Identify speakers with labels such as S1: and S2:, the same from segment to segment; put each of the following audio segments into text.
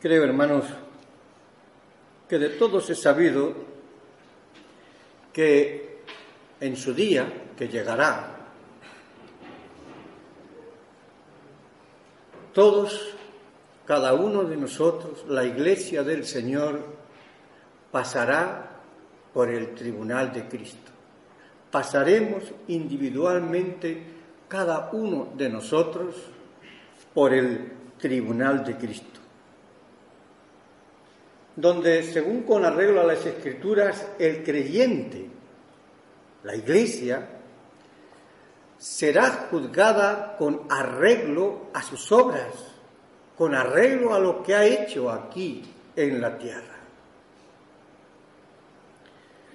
S1: Creo, hermanos, que de todos he sabido que en su día, que llegará, todos, cada uno de nosotros, la iglesia del Señor, pasará por el tribunal de Cristo. Pasaremos individualmente cada uno de nosotros por el tribunal de Cristo, donde según con arreglo a las escrituras el creyente, la iglesia, será juzgada con arreglo a sus obras, con arreglo a lo que ha hecho aquí en la tierra.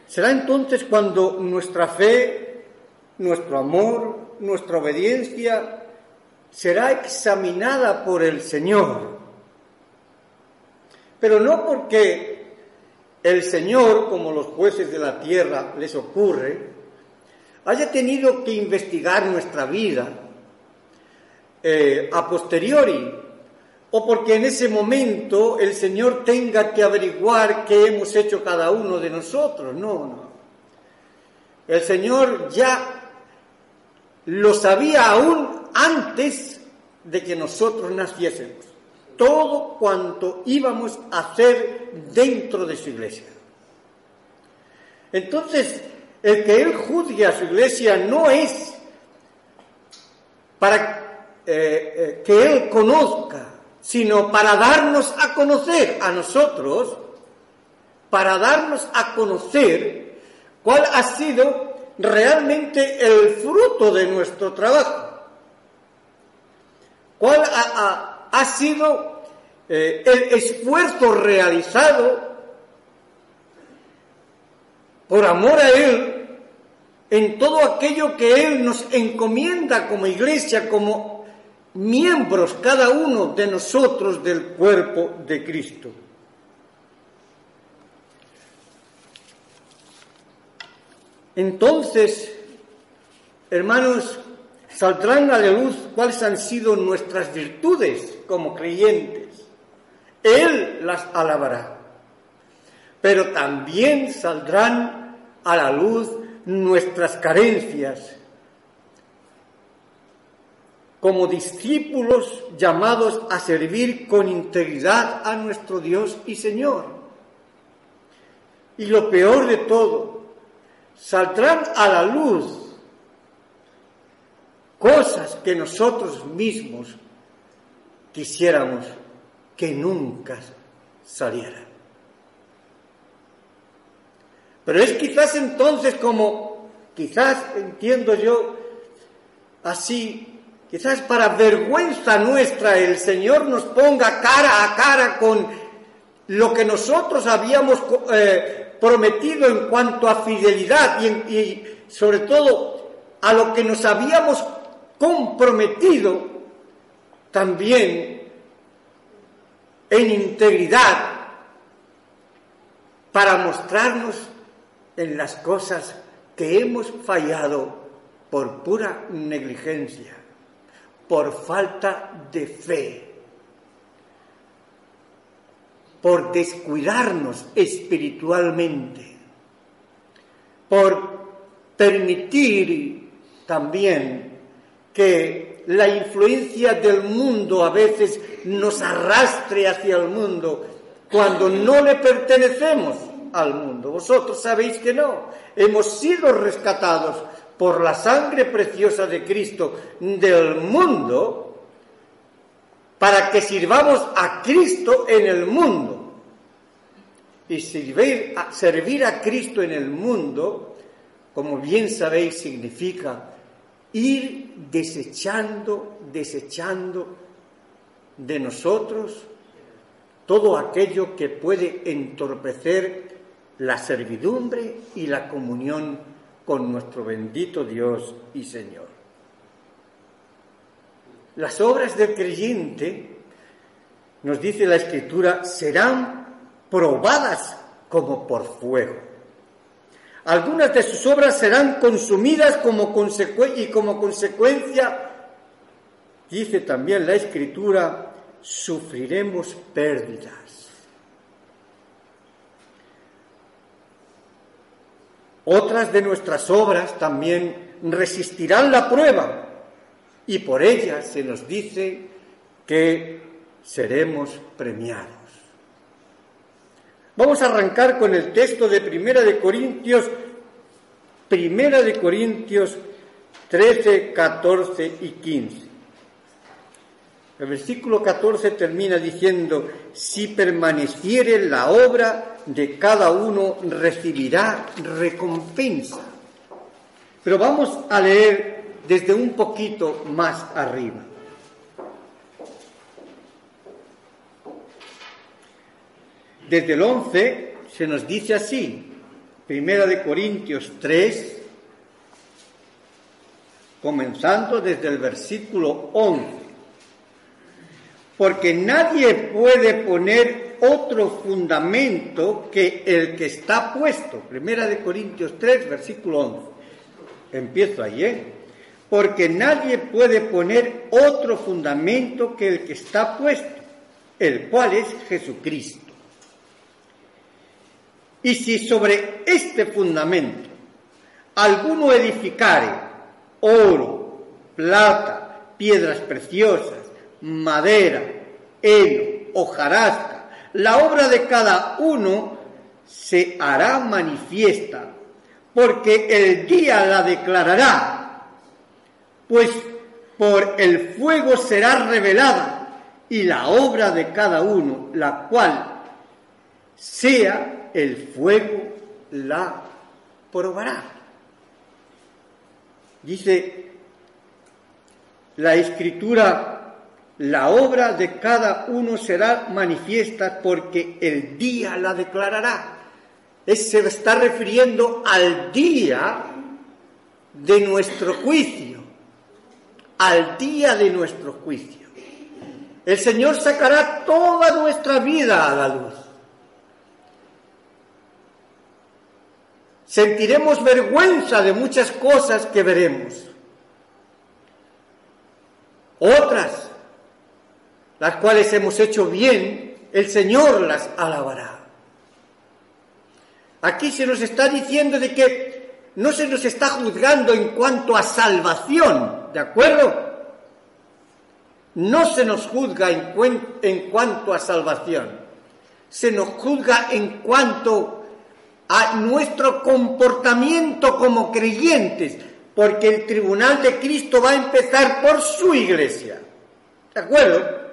S1: Será entonces cuando nuestra fe, nuestro amor, nuestra obediencia será examinada por el Señor. Pero no porque el Señor, como los jueces de la tierra les ocurre, haya tenido que investigar nuestra vida eh, a posteriori o porque en ese momento el Señor tenga que averiguar qué hemos hecho cada uno de nosotros. No, no. El Señor ya lo sabía aún antes de que nosotros naciésemos. Todo cuanto íbamos a hacer dentro de su iglesia. Entonces, el que Él juzgue a su iglesia no es para eh, eh, que Él conozca sino para darnos a conocer a nosotros, para darnos a conocer cuál ha sido realmente el fruto de nuestro trabajo, cuál ha, sido eh, el esfuerzo realizado por amor a Él en todo aquello que Él nos encomienda como iglesia, como miembros cada uno de nosotros del cuerpo de Cristo. Entonces, hermanos, saldrán a la luz cuáles han sido nuestras virtudes como creyentes. Él las alabará. Pero también saldrán a la luz nuestras carencias, como discípulos llamados a servir con integridad a nuestro Dios y Señor. Y lo peor de todo, saldrán a la luz cosas que nosotros mismos quisiéramos que nunca salieran. Pero es quizás entonces como, quizás entiendo yo, así Quizás para vergüenza nuestra el Señor nos ponga cara a cara con lo que nosotros habíamos eh, prometido en cuanto a fidelidad y, sobre todo a lo que nos habíamos comprometido también en integridad para mostrarnos en las cosas que hemos fallado por pura negligencia por falta de fe, por descuidarnos espiritualmente, por permitir también que la influencia del mundo a veces nos arrastre hacia el mundo cuando no le pertenecemos al mundo. Vosotros sabéis que no. Hemos sido rescatados por la sangre preciosa de Cristo del mundo, para que sirvamos a Cristo en el mundo. Y servir a, servir a Cristo en el mundo, como bien sabéis, significa ir desechando, desechando de nosotros todo aquello que puede entorpecer la servidumbre y la comunión con nuestro bendito Dios y Señor. Las obras del creyente, nos dice la Escritura, serán probadas como por fuego. Algunas de sus obras serán consumidas como y como consecuencia, dice también la Escritura, sufriremos pérdidas. Otras de nuestras obras también resistirán la prueba y por ellas se nos dice que seremos premiados. Vamos a arrancar con el texto de Primera de Corintios, Primera de Corintios 13, 14 y 15. El versículo 14 termina diciendo, si permaneciere la obra de cada uno, recibirá recompensa. Pero vamos a leer desde un poquito más arriba. Desde el 11 se nos dice así, Primera de Corintios 3, comenzando desde el versículo 11. Porque nadie puede poner otro fundamento que el que está puesto. Primera de Corintios 3, versículo 11. Empiezo ahí, ¿eh? Porque nadie puede poner otro fundamento que el que está puesto, el cual es Jesucristo. Y si sobre este fundamento alguno edificare oro, plata, piedras preciosas, madera, heno, hojarasca, la obra de cada uno se hará manifiesta, porque el día la declarará, pues por el fuego será revelada y la obra de cada uno, la cual sea el fuego, la probará. Dice la escritura, la obra de cada uno será manifiesta porque el día la declarará. se está refiriendo al día de nuestro juicio, al día de nuestro juicio. El Señor sacará toda nuestra vida a la luz. Sentiremos vergüenza de muchas cosas que veremos. Otras, las cuales hemos hecho bien, el Señor las alabará. Aquí se nos está diciendo de que no se nos está juzgando en cuanto a salvación, ¿de acuerdo? No se nos juzga en, en cuanto a salvación, se nos juzga en cuanto a nuestro comportamiento como creyentes, porque el tribunal de Cristo va a empezar por su iglesia. ¿De acuerdo?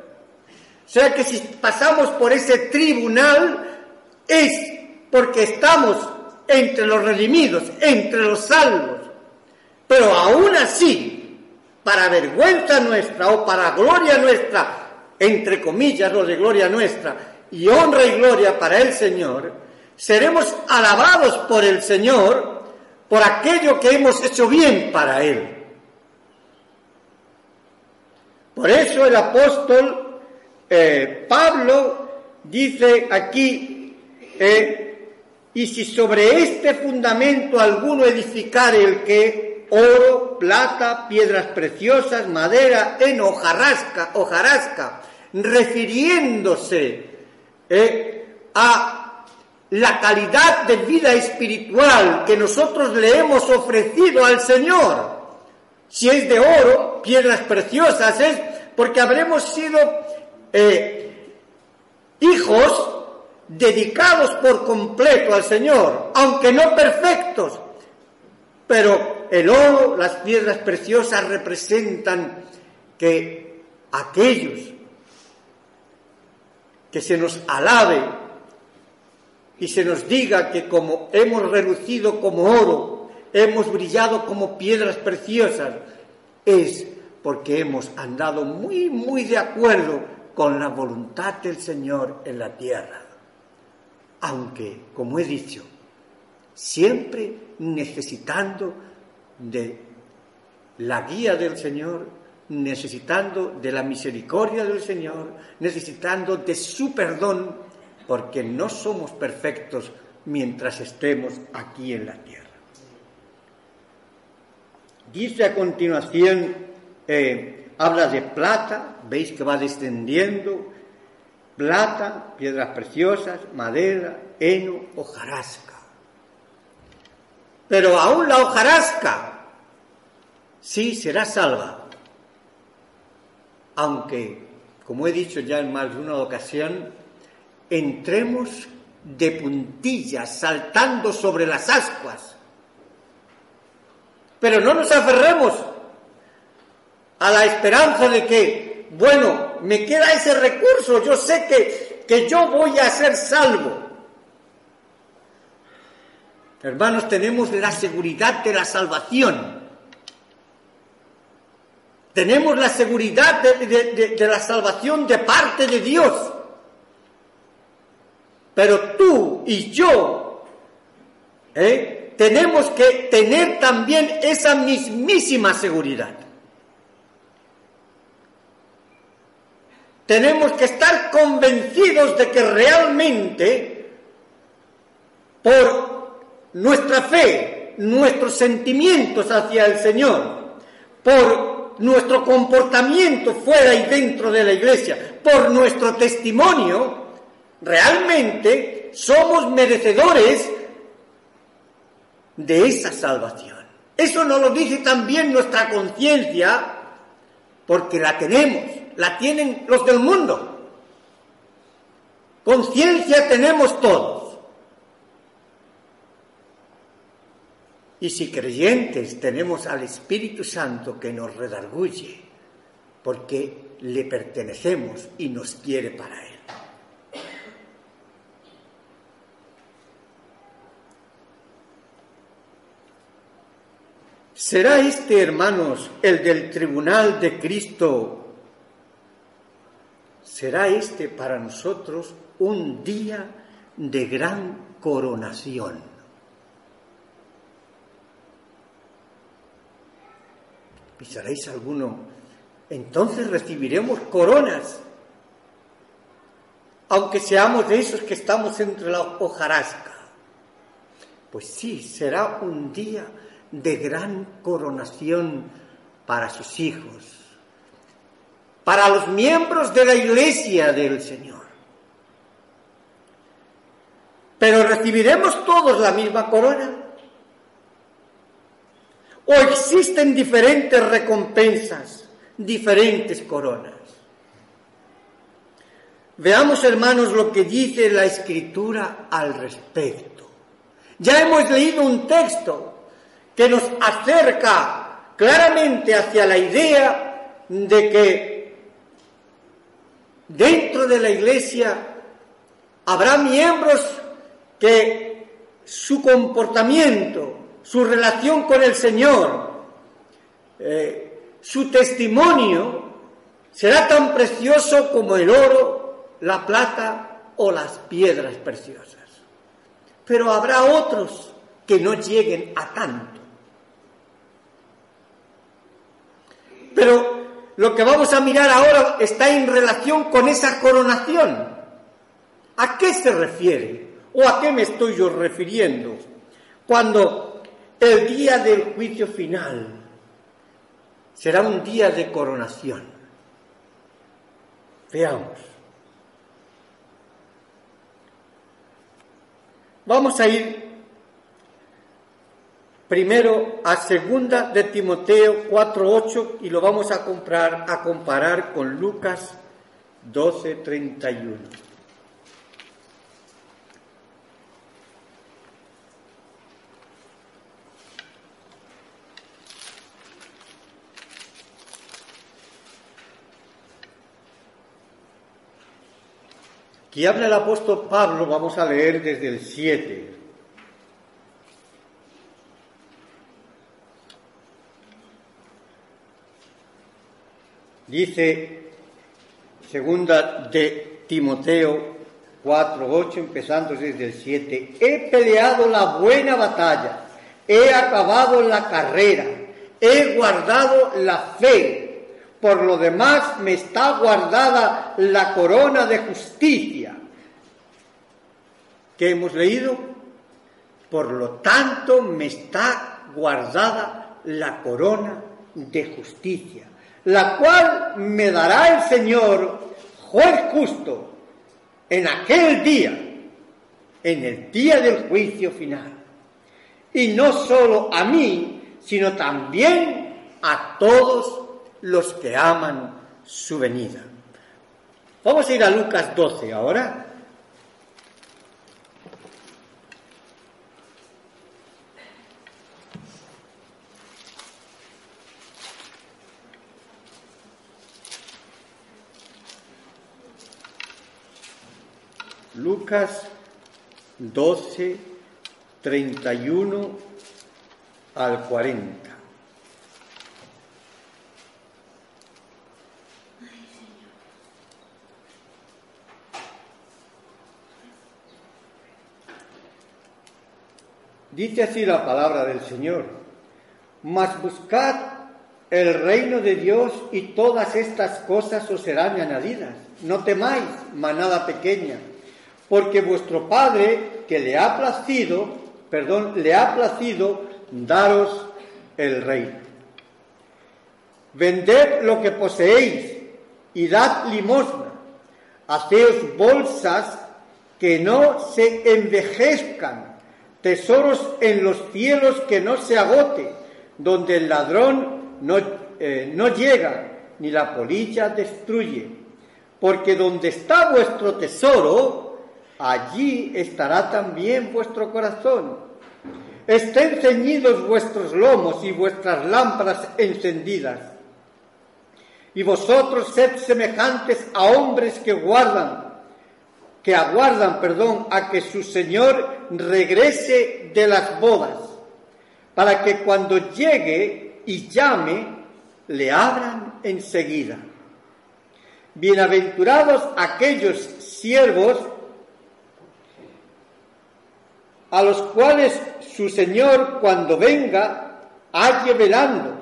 S1: O sea que si pasamos por ese tribunal es porque estamos entre los redimidos, entre los salvos. Pero aún así, para vergüenza nuestra o para gloria nuestra, entre comillas lo de gloria nuestra, y honra y gloria para el Señor, seremos alabados por el Señor por aquello que hemos hecho bien para Él. Por eso el apóstol eh, Pablo dice aquí, eh, y si sobre este fundamento alguno edificare el que oro, plata, piedras preciosas, madera, heno, hojarasca, hojarasca refiriéndose eh, a la calidad de vida espiritual que nosotros le hemos ofrecido al Señor. Si es de oro, piedras preciosas, es porque habremos sido eh, hijos dedicados por completo al Señor, aunque no perfectos. Pero el oro, las piedras preciosas representan que aquellos que se nos alabe y se nos diga que como hemos relucido como oro, hemos brillado como piedras preciosas, es porque hemos andado muy, muy de acuerdo con la voluntad del Señor en la tierra. Aunque, como he dicho, siempre necesitando de la guía del Señor, necesitando de la misericordia del Señor, necesitando de su perdón porque no somos perfectos mientras estemos aquí en la tierra. Dice a continuación, eh, habla de plata, veis que va descendiendo, plata, piedras preciosas, madera, heno, hojarasca. Pero aún la hojarasca sí será salva, aunque, como he dicho ya en más de una ocasión, entremos de puntillas saltando sobre las ascuas. Pero no nos aferremos a la esperanza de que, bueno, me queda ese recurso, yo sé que, que yo voy a ser salvo. Hermanos, tenemos la seguridad de la salvación. Tenemos la seguridad de, de la salvación de parte de Dios. Pero tú y yo ¿eh? tenemos que tener también esa mismísima seguridad. Tenemos que estar convencidos de que realmente por nuestra fe, nuestros sentimientos hacia el Señor, por nuestro comportamiento fuera y dentro de la iglesia, por nuestro testimonio, realmente somos merecedores de esa salvación. Eso nos lo dice también nuestra conciencia, porque la tenemos, la tienen los del mundo. Conciencia tenemos todos. Y si creyentes tenemos al Espíritu Santo que nos redarguye, porque le pertenecemos y nos quiere para Él. ¿Será este, hermanos, el del tribunal de Cristo? ¿Será este para nosotros un día de gran coronación? ¿Pisaréis alguno? Entonces recibiremos coronas, aunque seamos de esos que estamos entre la hojarasca. Pues sí, será un día de gran coronación para sus hijos, para los miembros de la iglesia del Señor. Pero recibiremos todos la misma corona. ¿O existen diferentes recompensas, diferentes coronas? Veamos, hermanos, lo que dice la Escritura al respecto. Ya hemos leído un texto que nos acerca claramente hacia la idea de que dentro de la Iglesia habrá miembros que su comportamiento, su relación con el Señor, eh, su testimonio será tan precioso como el oro, la plata o las piedras preciosas. Pero habrá otros que no lleguen a tanto. Pero lo que vamos a mirar ahora está en relación con esa coronación. ¿A qué se refiere? ¿O a qué me estoy yo refiriendo? Cuando el día del juicio final será un día de coronación. Veamos. Vamos a ir primero a segunda de Timoteo 4:8 y lo vamos a comprar a comparar con Lucas 12:31. Aquí habla el apóstol Pablo, vamos a leer desde el 7. Dice segunda de Timoteo 4:8, empezando desde el 7, he peleado la buena batalla, he acabado la carrera, he guardado la fe. Por lo demás me está guardada la corona de justicia. ¿Qué hemos leído? Por lo tanto me está guardada la corona de justicia la cual me dará el Señor, juez justo, en aquel día, en el día del juicio final. Y no solo a mí, sino también a todos los que aman su venida. Vamos a ir a Lucas 12 ahora. Lucas 12, 31 al 40. Dice así la palabra del Señor, mas buscad el reino de Dios y todas estas cosas os serán añadidas. No temáis, manada pequeña, porque vuestro Padre, que le ha placido, perdón, le ha placido daros el reino. Vended lo que poseéis y dad limosna. Haceos bolsas que no se envejezcan, tesoros en los cielos que no se agote, donde el ladrón no, eh, no llega ni la polilla destruye. Porque donde está vuestro tesoro, allí estará también vuestro corazón. Estén ceñidos vuestros lomos y vuestras lámparas encendidas. Y vosotros sed semejantes a hombres que guardan, que aguardan, perdón, a que su Señor regrese de las bodas, para que cuando llegue y llame, le abran enseguida. Bienaventurados aquellos siervos a los cuales su Señor cuando venga halle velando.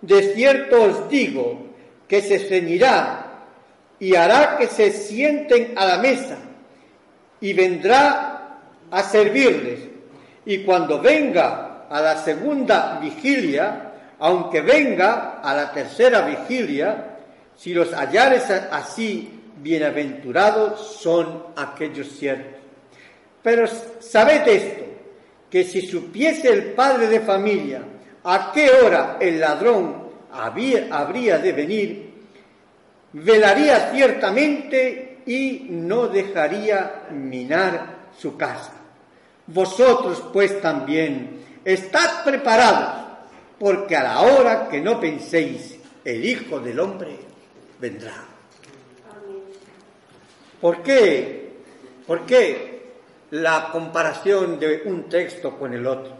S1: De cierto os digo que se ceñirá y hará que se sienten a la mesa y vendrá a servirles. Y cuando venga a la segunda vigilia, aunque venga a la tercera vigilia, si los hallares así, bienaventurados son aquellos siervos. Pero sabed esto, que si supiese el padre de familia a qué hora el ladrón habría de venir, velaría ciertamente y no dejaría minar su casa. Vosotros pues también estad preparados, porque a la hora que no penséis, el Hijo del Hombre vendrá. ¿Por qué? ¿Por qué? La comparación de un texto con el otro.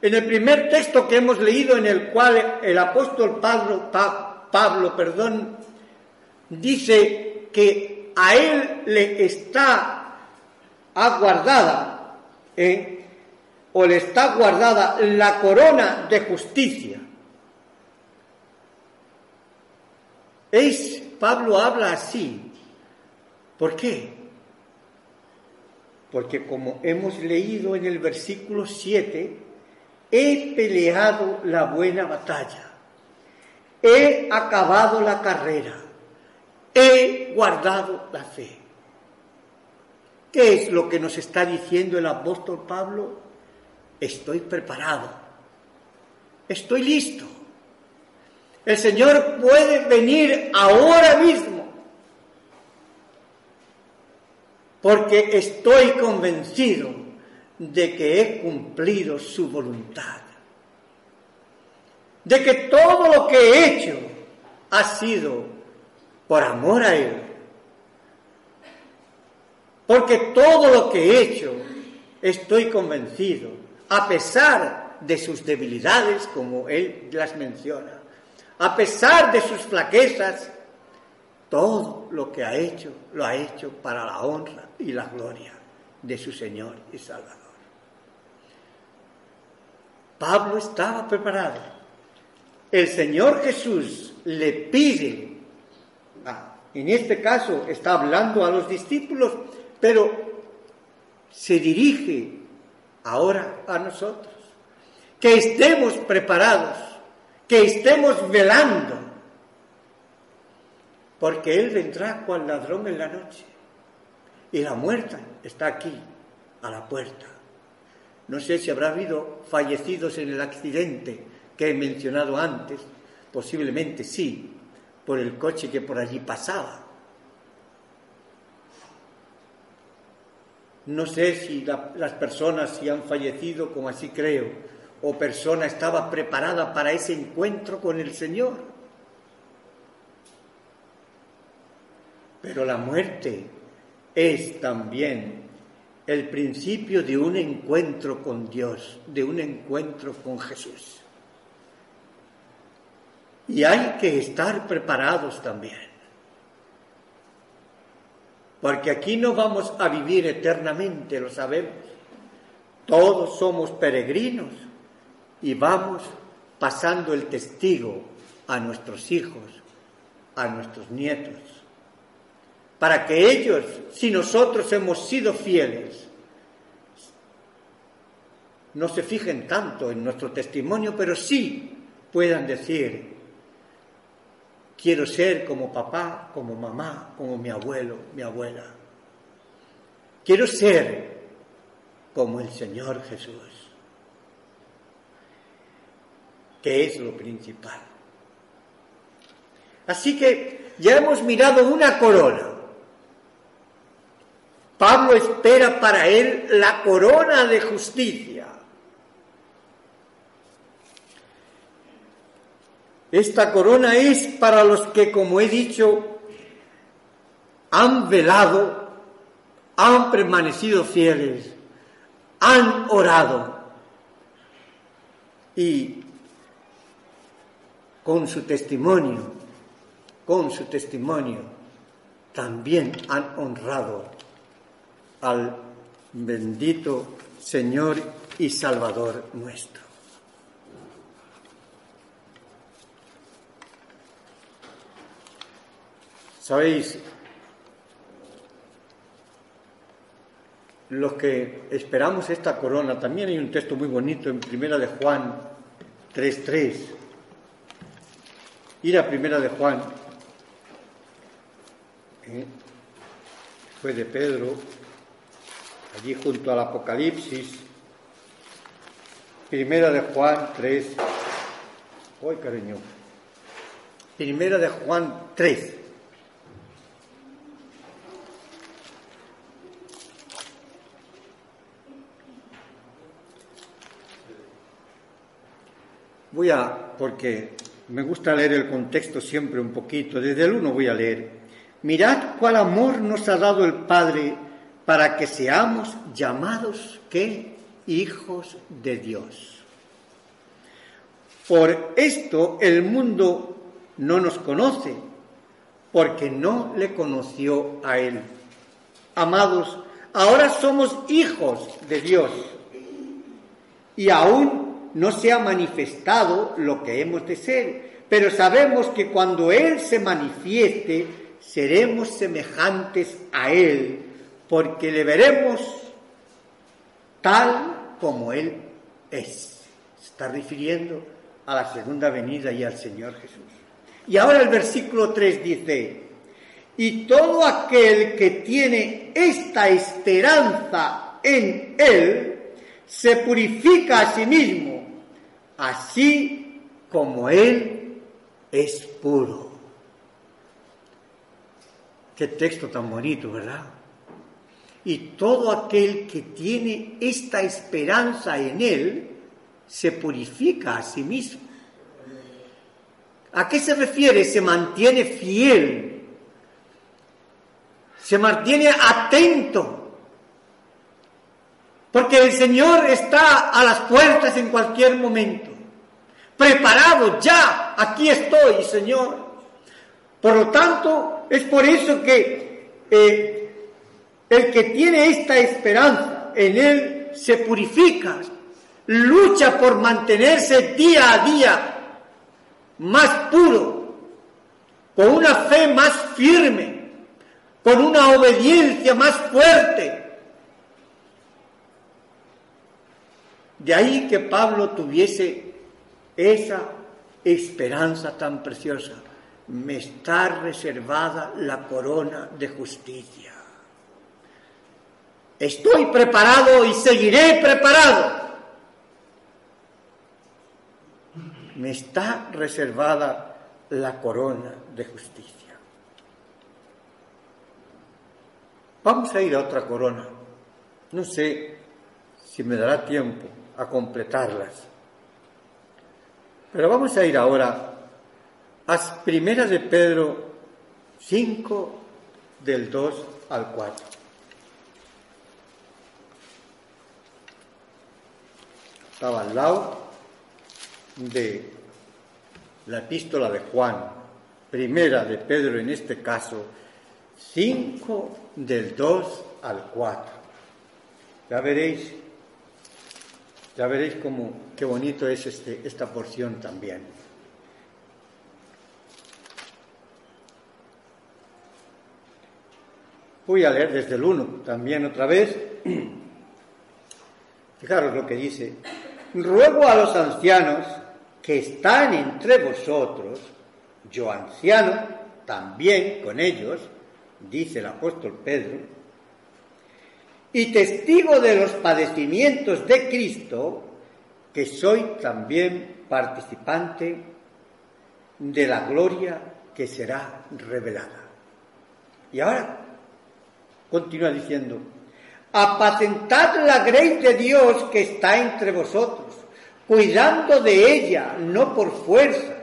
S1: En el primer texto que hemos leído, en el cual el apóstol Pablo, Pablo perdón, dice que a él le está aguardada, ¿eh? o le está guardada la corona de justicia. Es, Pablo habla así. ¿Por qué? Porque como hemos leído en el versículo 7, he peleado la buena batalla, he acabado la carrera, he guardado la fe. ¿Qué es lo que nos está diciendo el apóstol Pablo? Estoy preparado, estoy listo. El Señor puede venir ahora mismo porque estoy convencido de que he cumplido su voluntad, de que todo lo que he hecho ha sido por amor a Él, porque todo lo que he hecho estoy convencido, a pesar de sus debilidades, como Él las menciona, a pesar de sus flaquezas, todo lo que ha hecho, lo ha hecho para la honra y la gloria de su Señor y Salvador. Pablo estaba preparado. El Señor Jesús le pide, ah, en este caso está hablando a los discípulos, pero se dirige ahora a nosotros, que estemos preparados, que estemos velando, porque Él vendrá cual ladrón en la noche. Y la muerte está aquí, a la puerta. No sé si habrá habido fallecidos en el accidente que he mencionado antes, posiblemente sí, por el coche que por allí pasaba. No sé si las personas si han fallecido, como así creo, o persona estaba preparada para ese encuentro con el Señor. Pero la muerte es también el principio de un encuentro con Dios, de un encuentro con Jesús. Y hay que estar preparados también. Porque aquí no vamos a vivir eternamente, lo sabemos. Todos somos peregrinos y vamos pasando el testigo a nuestros hijos, a nuestros nietos, para que ellos, si nosotros hemos sido fieles, no se fijen tanto en nuestro testimonio, pero sí puedan decir, quiero ser como papá, como mamá, como mi abuelo, mi abuela. Quiero ser como el Señor Jesús, que es lo principal. Así que ya hemos mirado una corona. Pablo espera para él la corona de justicia. Esta corona es para los que, como he dicho, han velado, han permanecido fieles, han orado y con su testimonio, con su testimonio, también han honrado al bendito Señor y Salvador nuestro. Sabéis, los que esperamos esta corona, también hay un texto muy bonito en Primera de Juan 3.3. Ir a Primera de Juan, ¿eh? fue de Pedro, allí junto al Apocalipsis, Primera de Juan 3, ¡ay cariño! Primera de Juan 3. Voy a, porque me gusta leer el contexto siempre un poquito, desde el uno voy a leer. Mirad cuál amor nos ha dado el Padre para que seamos llamados, ¿qué? Hijos de Dios. Por esto el mundo no nos conoce, porque no le conoció a Él. Amados, ahora somos hijos de Dios y aún no se ha manifestado lo que hemos de ser, pero sabemos que cuando Él se manifieste, seremos semejantes a Él, porque le veremos tal como Él es. Se está refiriendo a la segunda venida y al Señor Jesús. Y ahora el versículo 3 dice, y todo aquel que tiene esta esperanza en Él, se purifica a sí mismo así como Él es puro. Qué texto tan bonito, ¿verdad? Y todo aquel que tiene esta esperanza en Él se purifica a sí mismo. ¿A qué se refiere? Se mantiene fiel, se mantiene atento porque el Señor está a las puertas en cualquier momento. Preparado, ya, aquí estoy, Señor. Por lo tanto, es por eso que eh, el que tiene esta esperanza en Él se purifica, lucha por mantenerse día a día más puro, con una fe más firme, con una obediencia más fuerte De ahí que Pablo tuviese esa esperanza tan preciosa. me está reservada la corona de justicia. Estoy preparado y seguiré preparado. Me está reservada la corona de justicia. Vamos a ir a otra corona. No sé si me dará tiempo a completarlas. Pero vamos a ir ahora a Primera de Pedro 5 del 2 al 4. Estaba al lado de la epístola de Juan, primera de Pedro en este caso, 5 del 2 al 4. Ya veréis, ya veréis cómo, qué bonito es este, esta porción también. Voy a leer desde el 1 también otra vez. Fijaros lo que dice. Ruego a los ancianos que están entre vosotros, yo anciano, también con ellos, dice el apóstol Pedro, y testigo de los padecimientos de Cristo, que soy también participante de la gloria que será revelada. Y ahora continúa diciendo, apacentad la grey de Dios que está entre vosotros, cuidando de ella, no por fuerza,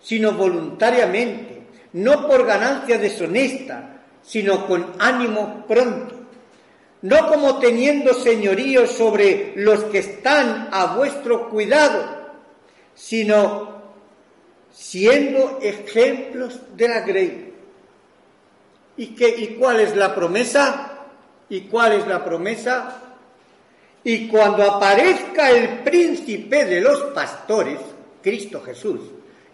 S1: sino voluntariamente, no por ganancia deshonesta, sino con ánimo pronto, no como teniendo señorío sobre los que están a vuestro cuidado, sino siendo ejemplos de la grey. ¿Y, qué, ¿Y cuál es la promesa? ¿Y cuál es la promesa? Y cuando aparezca el príncipe de los pastores, Cristo Jesús,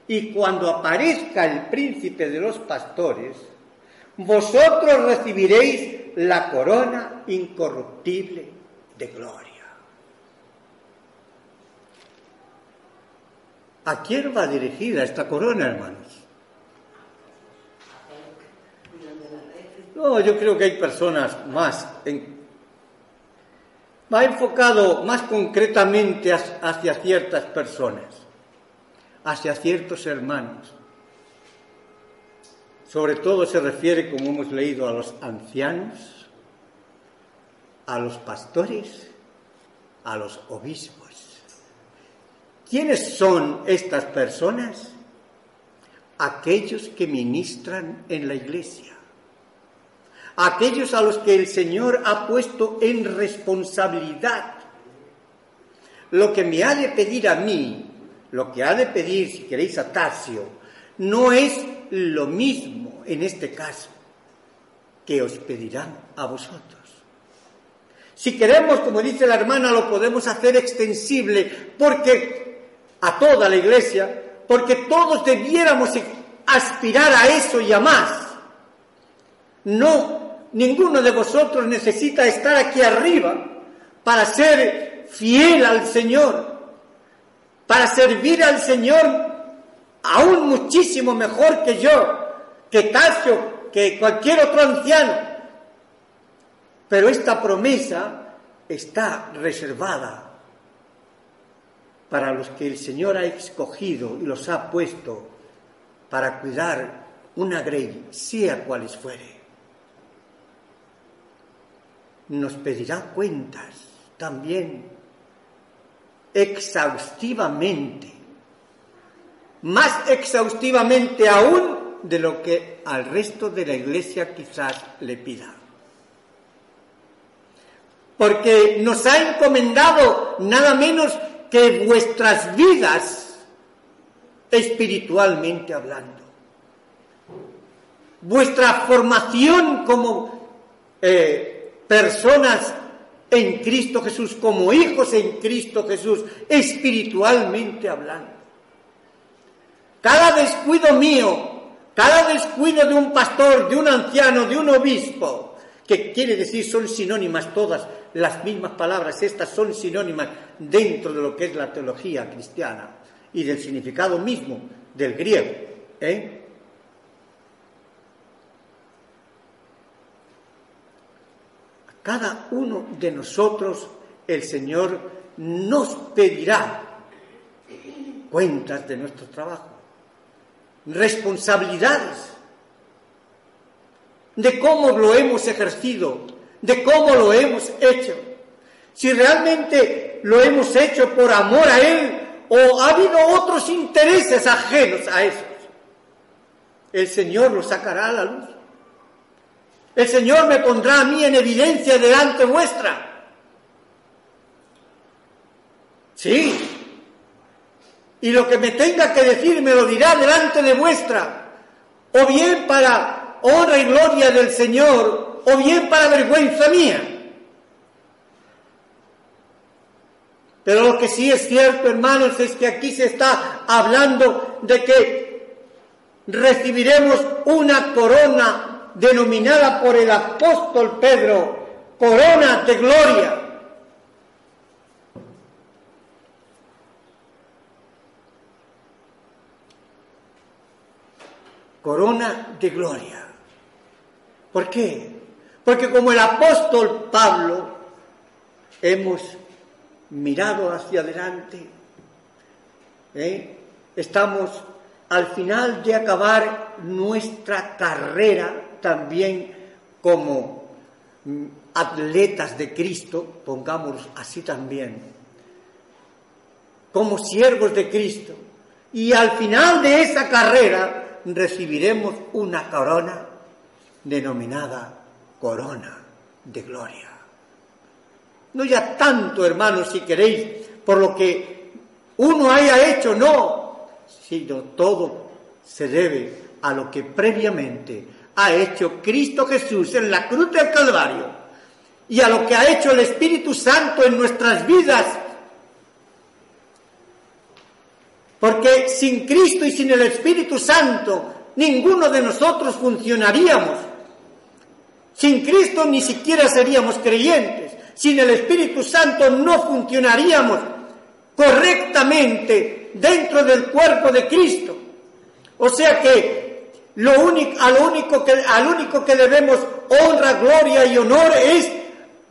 S1: y cuando aparezca el príncipe de los pastores, vosotros recibiréis la corona incorruptible de gloria. ¿A quién va dirigida esta corona, hermanos? No, yo creo que hay personas más en, va enfocado más concretamente hacia ciertas personas, hacia ciertos hermanos. Sobre todo se refiere, como hemos leído, a los ancianos, a los pastores, a los obispos. ¿Quiénes son estas personas? Aquellos que ministran en la iglesia, aquellos a los que el Señor ha puesto en responsabilidad. Lo que me ha de pedir a mí, lo que ha de pedir, si queréis, a Tasio, no es lo mismo en este caso que os pedirán a vosotros. Si queremos, como dice la hermana, lo podemos hacer extensible porque a toda la iglesia, porque todos debiéramos aspirar a eso y a más. No, ninguno de vosotros necesita estar aquí arriba para ser fiel al Señor, para servir al Señor aún muchísimo mejor que yo, que Tasio, que cualquier otro anciano. Pero esta promesa está reservada para los que el Señor ha escogido y los ha puesto para cuidar una grey, sea cuales fuere. Nos pedirá cuentas también exhaustivamente más exhaustivamente aún de lo que al resto de la Iglesia quizás le pida. Porque nos ha encomendado nada menos que vuestras vidas espiritualmente hablando. Vuestra formación como eh, personas en Cristo Jesús, como hijos en Cristo Jesús, espiritualmente hablando. Cada descuido mío, cada descuido de un pastor, de un anciano, de un obispo, que quiere decir son sinónimas todas las mismas palabras, estas son sinónimas dentro de lo que es la teología cristiana y del significado mismo del griego. ¿eh? Cada uno de nosotros el Señor nos pedirá cuentas de nuestro trabajo, responsabilidades de cómo lo hemos ejercido, de cómo lo hemos hecho. Si realmente lo hemos hecho por amor a Él o ha habido otros intereses ajenos a esos, el Señor lo sacará a la luz. El Señor me pondrá a mí en evidencia delante vuestra. Sí. Y lo que me tenga que decir me lo dirá delante de vuestra. O bien para honra y gloria del Señor, o bien para vergüenza mía. Pero lo que sí es cierto, hermanos, es que aquí se está hablando de que recibiremos una corona denominada por el apóstol Pedro, corona de gloria. Corona de gloria. ¿Por qué? Porque como el apóstol Pablo hemos mirado hacia adelante. ¿eh? Estamos al final de acabar nuestra carrera también como mm, atletas de Cristo, pongámoslo así también, como siervos de Cristo. Y al final de esa carrera recibiremos una corona denominada corona de gloria. No ya tanto, hermanos, si queréis, por lo que uno haya hecho, no, sino todo se debe a lo que previamente ha hecho Cristo Jesús en la cruz del Calvario y a lo que ha hecho el Espíritu Santo en nuestras vidas. Porque sin Cristo y sin el Espíritu Santo, ninguno de nosotros funcionaríamos. Sin Cristo ni siquiera seríamos creyentes. Sin el Espíritu Santo no funcionaríamos correctamente dentro del cuerpo de Cristo. O sea que lo único, al, único que, al único que debemos honra, gloria y honor es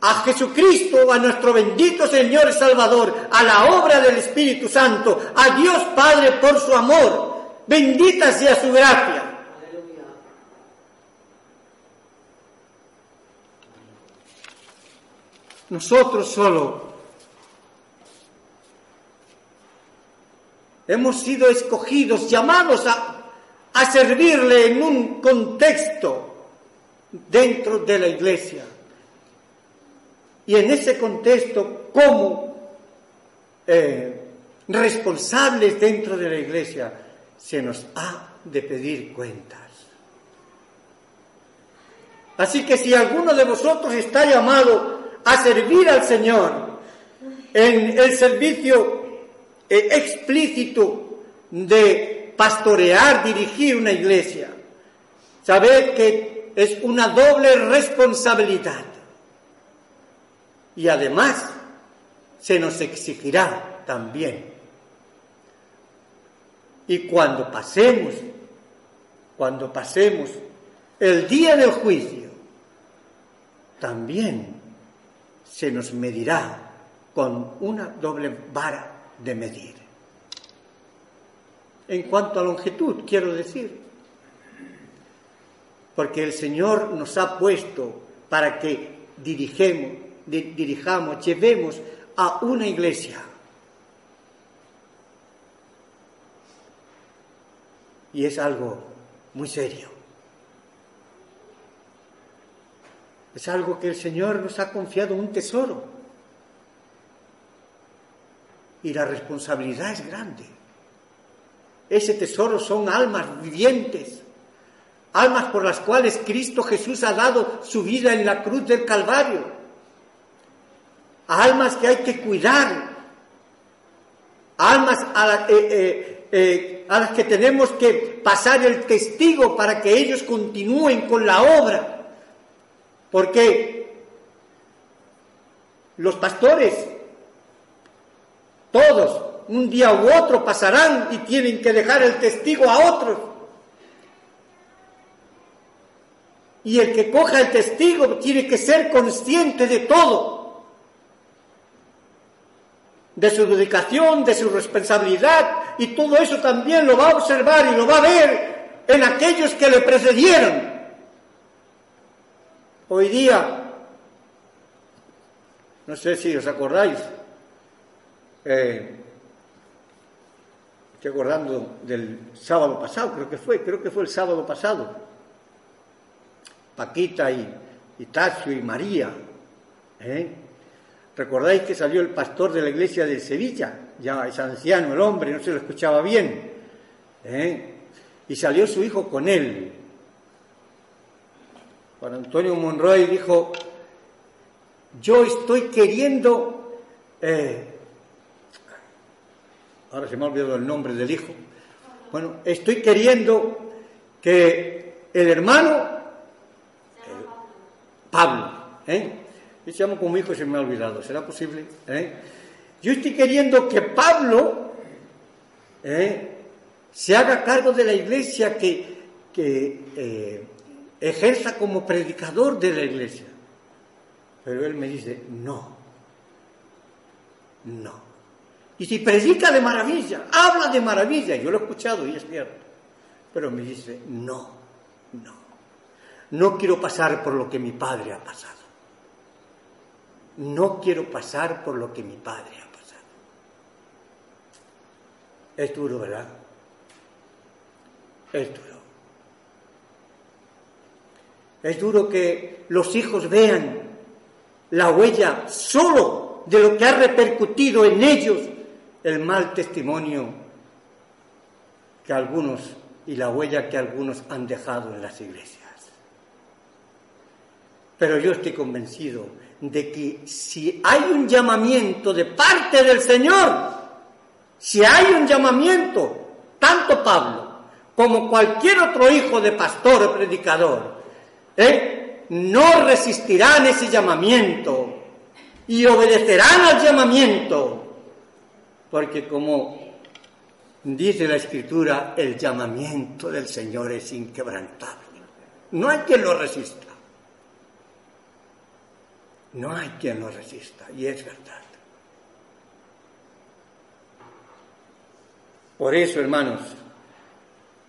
S1: a Jesucristo, a nuestro bendito Señor Salvador, a la obra del Espíritu Santo, a Dios Padre por su amor. Bendita sea su gracia. Nosotros solo hemos sido escogidos, llamados a, servirle en un contexto dentro de la iglesia. Y en ese contexto, como eh, responsables dentro de la iglesia, se nos ha de pedir cuentas. Así que si alguno de vosotros está llamado a servir al Señor en el servicio eh, explícito de pastorear, dirigir una iglesia. Sabed que es una doble responsabilidad. Y además se nos exigirá también. Y cuando pasemos, cuando pasemos el día del juicio, también se nos medirá con una doble vara de medir. En cuanto a longitud, quiero decir, porque el Señor nos ha puesto para que dirigemos, dirijamos, llevemos a una iglesia. Y es algo muy serio. Es algo que el Señor nos ha confiado un tesoro. Y la responsabilidad es grande. Ese tesoro son almas vivientes, almas por las cuales Cristo Jesús ha dado su vida en la cruz del Calvario. Almas que hay que cuidar, almas a, eh, eh, eh, a las que tenemos que pasar el testigo para que ellos continúen con la obra. Porque los pastores, todos, un día u otro pasarán y tienen que dejar el testigo a otros. Y el que coja el testigo tiene que ser consciente de todo, de su dedicación, de su responsabilidad, y todo eso también lo va a observar y lo va a ver en aquellos que le precedieron. Hoy día, no sé si os acordáis, eh, estoy acordando del sábado pasado, creo que fue, creo que fue el sábado pasado, Paquita y, y Tacio y María. ¿eh? ¿Recordáis que salió el pastor de la iglesia de Sevilla? Ya es anciano el hombre, no se lo escuchaba bien. ¿eh? Y salió su hijo con él. Juan Antonio Monroy dijo, yo estoy queriendo, eh, ahora se me ha olvidado el nombre del hijo, bueno, estoy queriendo que el hermano Pablo. ¿eh? Yo se llama como hijo y se me ha olvidado. ¿Será posible? ¿Eh? Yo estoy queriendo que Pablo ¿eh? se haga cargo de la iglesia, que, que eh, ejerza como predicador de la iglesia. Pero él me dice, no, no. Y si predica de maravilla, habla de maravilla, yo lo he escuchado y es cierto, pero me dice, no, no. No quiero pasar por lo que mi padre ha pasado. No quiero pasar por lo que mi padre ha pasado. Es duro, ¿verdad? Es duro. Es duro que los hijos vean la huella solo de lo que ha repercutido en ellos el mal testimonio que algunos y la huella que algunos han dejado en las iglesias. Pero yo estoy convencido de que si hay un llamamiento de parte del Señor, si hay un llamamiento, tanto Pablo como cualquier otro hijo de pastor o predicador, ¿eh? no resistirán ese llamamiento y obedecerán al llamamiento, porque como dice la Escritura, el llamamiento del Señor es inquebrantable. No hay quien lo resista. No hay quien lo resista, y es verdad. Por eso, hermanos,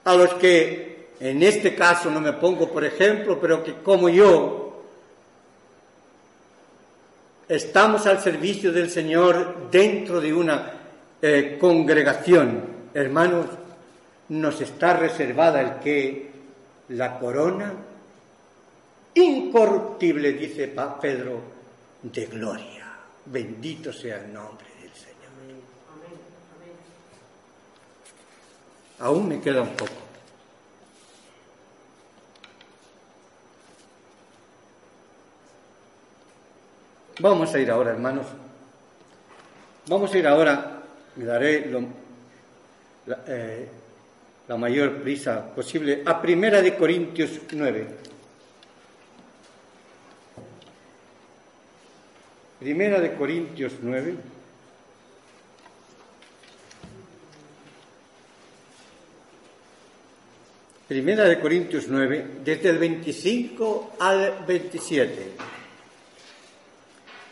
S1: a los que en este caso no me pongo por ejemplo, pero que como yo estamos al servicio del Señor dentro de una eh, congregación, hermanos, nos está reservada el que la corona incorruptible, dice Pedro, de gloria. Bendito sea el nombre del Señor. Aún me queda un poco. Vamos a ir ahora, hermanos. Vamos a ir ahora, me daré la, eh, la mayor prisa posible, a Primera de Corintios 9. Primera de Corintios 9. Primera de Corintios 9, desde el 25 al 27.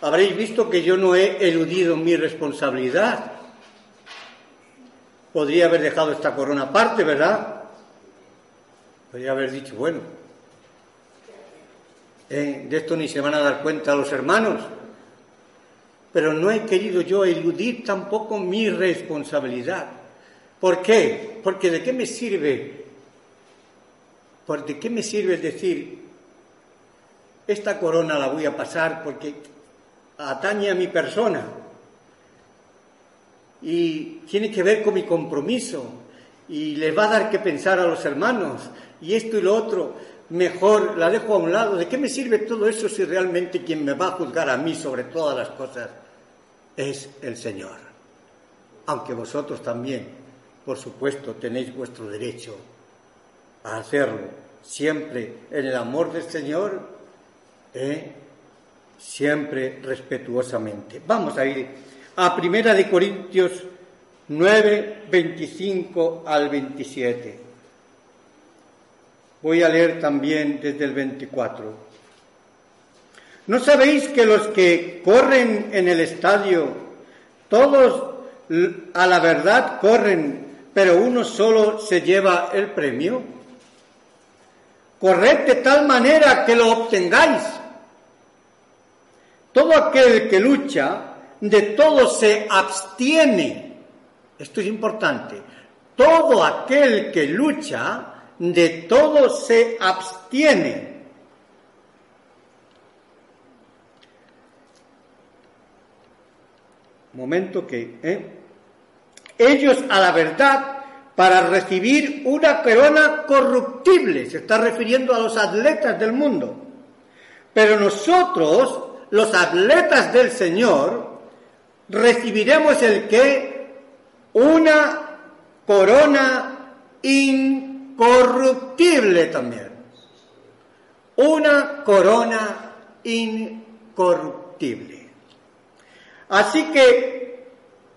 S1: Habréis visto que yo no he eludido mi responsabilidad. Podría haber dejado esta corona aparte, ¿verdad? Podría haber dicho, bueno, eh, de esto ni se van a dar cuenta los hermanos pero no he querido yo eludir tampoco mi responsabilidad. ¿Por qué? Porque de qué me sirve, de qué me sirve decir, esta corona la voy a pasar porque atañe a mi persona y tiene que ver con mi compromiso y les va a dar que pensar a los hermanos y esto y lo otro, mejor la dejo a un lado. ¿De qué me sirve todo eso si realmente quien me va a juzgar a mí sobre todas las cosas es el Señor? Aunque vosotros también, por supuesto, tenéis vuestro derecho a hacerlo, siempre en el amor del Señor, ¿eh? siempre respetuosamente. Vamos a ir a Primera de Corintios 9, 25 al 27. Voy a leer también desde el 24. ¿No sabéis que los que corren en el estadio, todos a la verdad corren, pero uno solo se lleva el premio? Corred de tal manera que lo obtengáis. Todo aquel que lucha, de todo se abstiene. Esto es importante. Todo aquel que lucha, de todo se abstiene. Momento que, ¿eh? Ellos a la verdad para recibir una corona corruptible, se está refiriendo a los atletas del mundo. Pero nosotros, los atletas del Señor, recibiremos el que una corona incorruptible también. Una corona incorruptible. Así que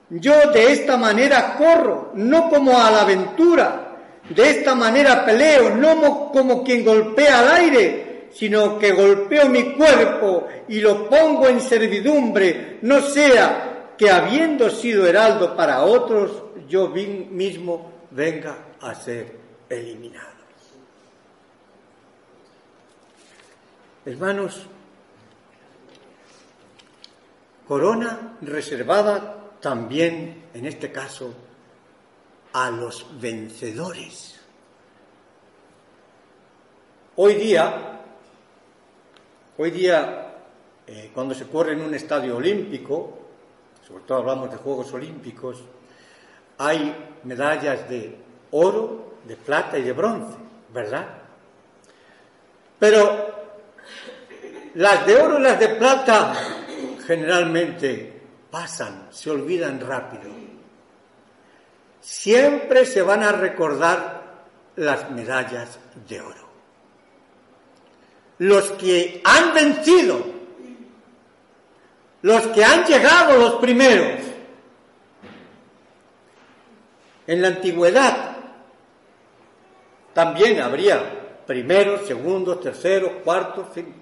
S1: yo de esta manera corro, no como a la aventura, de esta manera peleo, no como quien golpea al aire, sino que golpeo mi cuerpo y lo pongo en servidumbre, no sea que habiendo sido heraldo para otros, yo mismo venga a ser eliminado. Hermanos, corona reservada también, en este caso, a los vencedores. Hoy día, hoy día, eh, cuando se corre en un estadio olímpico, sobre todo hablamos de Juegos Olímpicos, hay medallas de oro, de plata y de bronce, ¿verdad? Pero las de oro y las de plata generalmente pasan, se olvidan rápido. Siempre se van a recordar las medallas de oro. Los que han vencido, los que han llegado los primeros, en la antigüedad también habría primeros, segundos, terceros, cuartos, fin.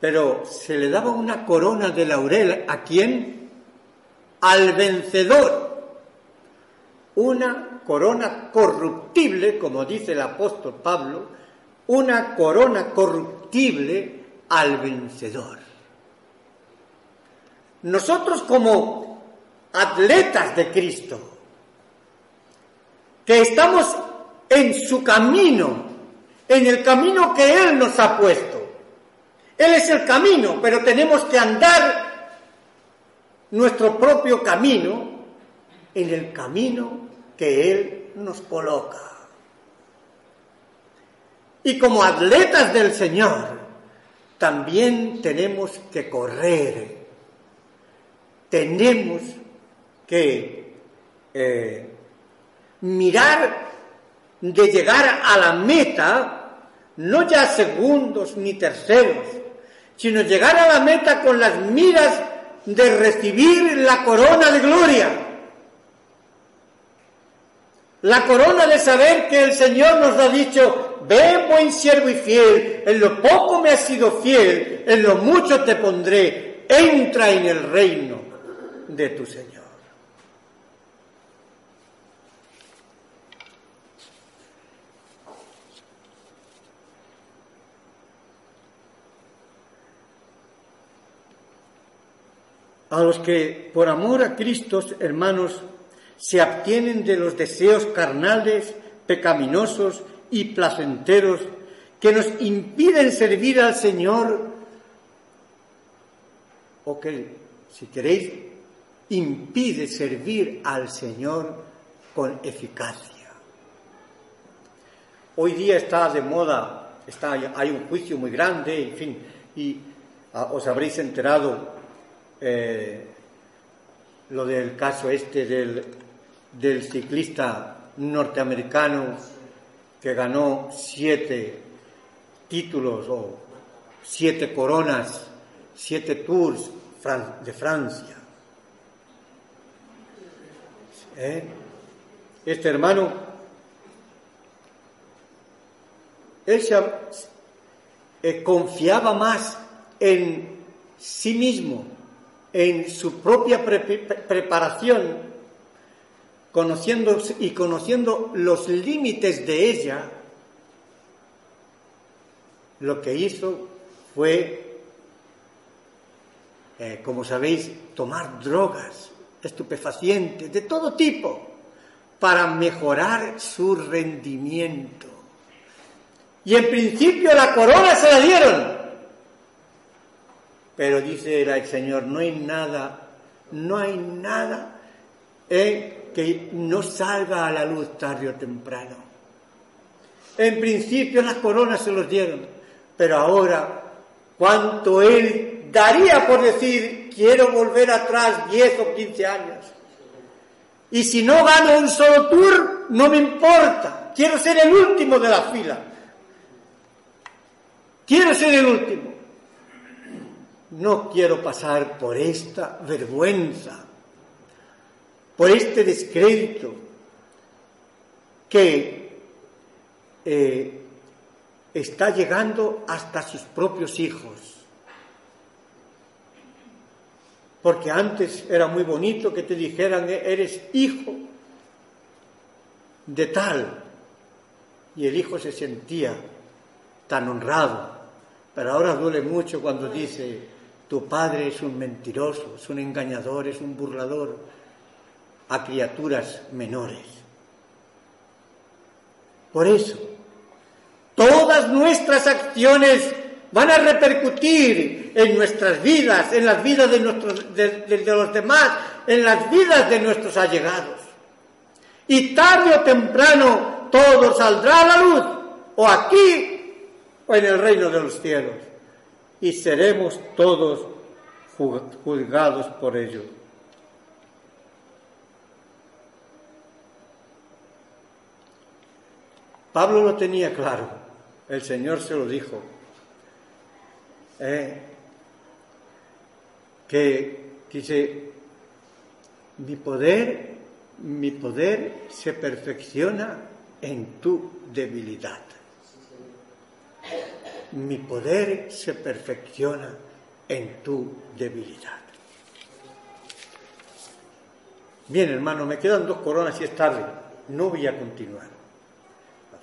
S1: Pero se le daba una corona de laurel a quién? Al vencedor. Una corona corruptible, como dice el apóstol Pablo, una corona corruptible al vencedor. Nosotros como atletas de Cristo, que estamos en su camino, en el camino que Él nos ha puesto. Él es el camino, pero tenemos que andar nuestro propio camino en el camino que Él nos coloca. Y como atletas del Señor, también tenemos que correr, tenemos que eh, mirar de llegar a la meta, no ya segundos ni terceros, sino llegar a la meta con las miras de recibir la corona de gloria. La corona de saber que el Señor nos ha dicho, ven buen siervo y fiel, en lo poco me has sido fiel, en lo mucho te pondré, entra en el reino de tu Señor. a los que por amor a Cristo, hermanos, se abstienen de los deseos carnales, pecaminosos y placenteros que nos impiden servir al Señor o que, si queréis, impide servir al Señor con eficacia. Hoy día está de moda, está, hay un juicio muy grande, en fin, y ah, os habréis enterado eh, lo del caso este del, del ciclista norteamericano que ganó siete títulos o siete coronas, siete tours de Francia. ¿Eh? Este hermano él eh, confiaba más en sí mismo, en su propia preparación, conociendo y conociendo los límites de ella, lo que hizo fue, eh, como sabéis, tomar drogas, estupefacientes, de todo tipo, para mejorar su rendimiento. Y en principio la corona se la dieron. Pero dice el Señor, no hay nada, no hay nada eh, que no salga a la luz tarde o temprano. En principio las coronas se los dieron, pero ahora, ¿cuánto Él daría por decir, quiero volver atrás 10 o 15 años? Y si no gano un solo tour, no me importa. Quiero ser el último de la fila. Quiero ser el último. No quiero pasar por esta vergüenza, por este descrédito que eh, está llegando hasta sus propios hijos. Porque antes era muy bonito que te dijeran, eres hijo de tal. Y el hijo se sentía tan honrado. Pero ahora duele mucho cuando dice, tu padre es un mentiroso, es un engañador, es un burlador a criaturas menores. Por eso, todas nuestras acciones van a repercutir en nuestras vidas, en las vidas de, nuestros, de, los demás, en las vidas de nuestros allegados. Y tarde o temprano todo saldrá a la luz, o aquí o en el reino de los cielos, y seremos todos juzgados por ello. Pablo lo tenía claro, el Señor se lo dijo, eh, que dice, mi poder, mi poder se perfecciona en tu debilidad mi poder se perfecciona en tu debilidad. Bien, hermano, me quedan dos coronas y es tarde. No voy a continuar.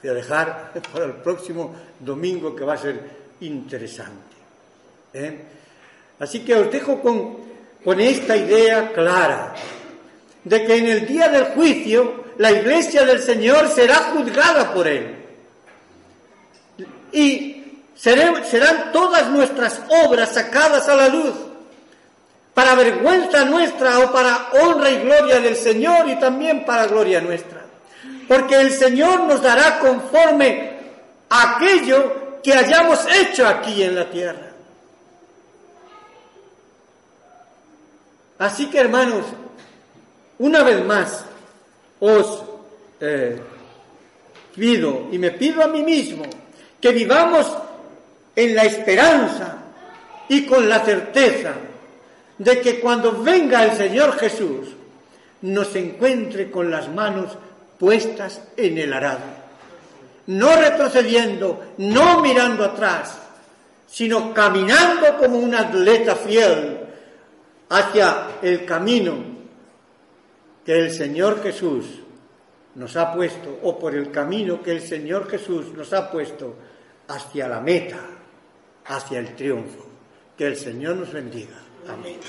S1: Voy a dejar para el próximo domingo que va a ser interesante. ¿eh? Así que os dejo con, con esta idea clara de que en el día del juicio la iglesia del Señor será juzgada por Él. Y serán todas nuestras obras sacadas a la luz, para vergüenza nuestra o para honra y gloria del Señor y también para gloria nuestra. Porque el Señor nos dará conforme aquello que hayamos hecho aquí en la tierra. Así que hermanos, una vez más os eh, pido y me pido a mí mismo que vivamos en la esperanza y con la certeza de que cuando venga el Señor Jesús nos encuentre con las manos puestas en el arado, no retrocediendo, no mirando atrás, sino caminando como un atleta fiel hacia el camino que el Señor Jesús nos ha puesto, o por el camino que el Señor Jesús nos ha puesto hacia la meta hacia el triunfo. Que el Señor nos bendiga. Amén.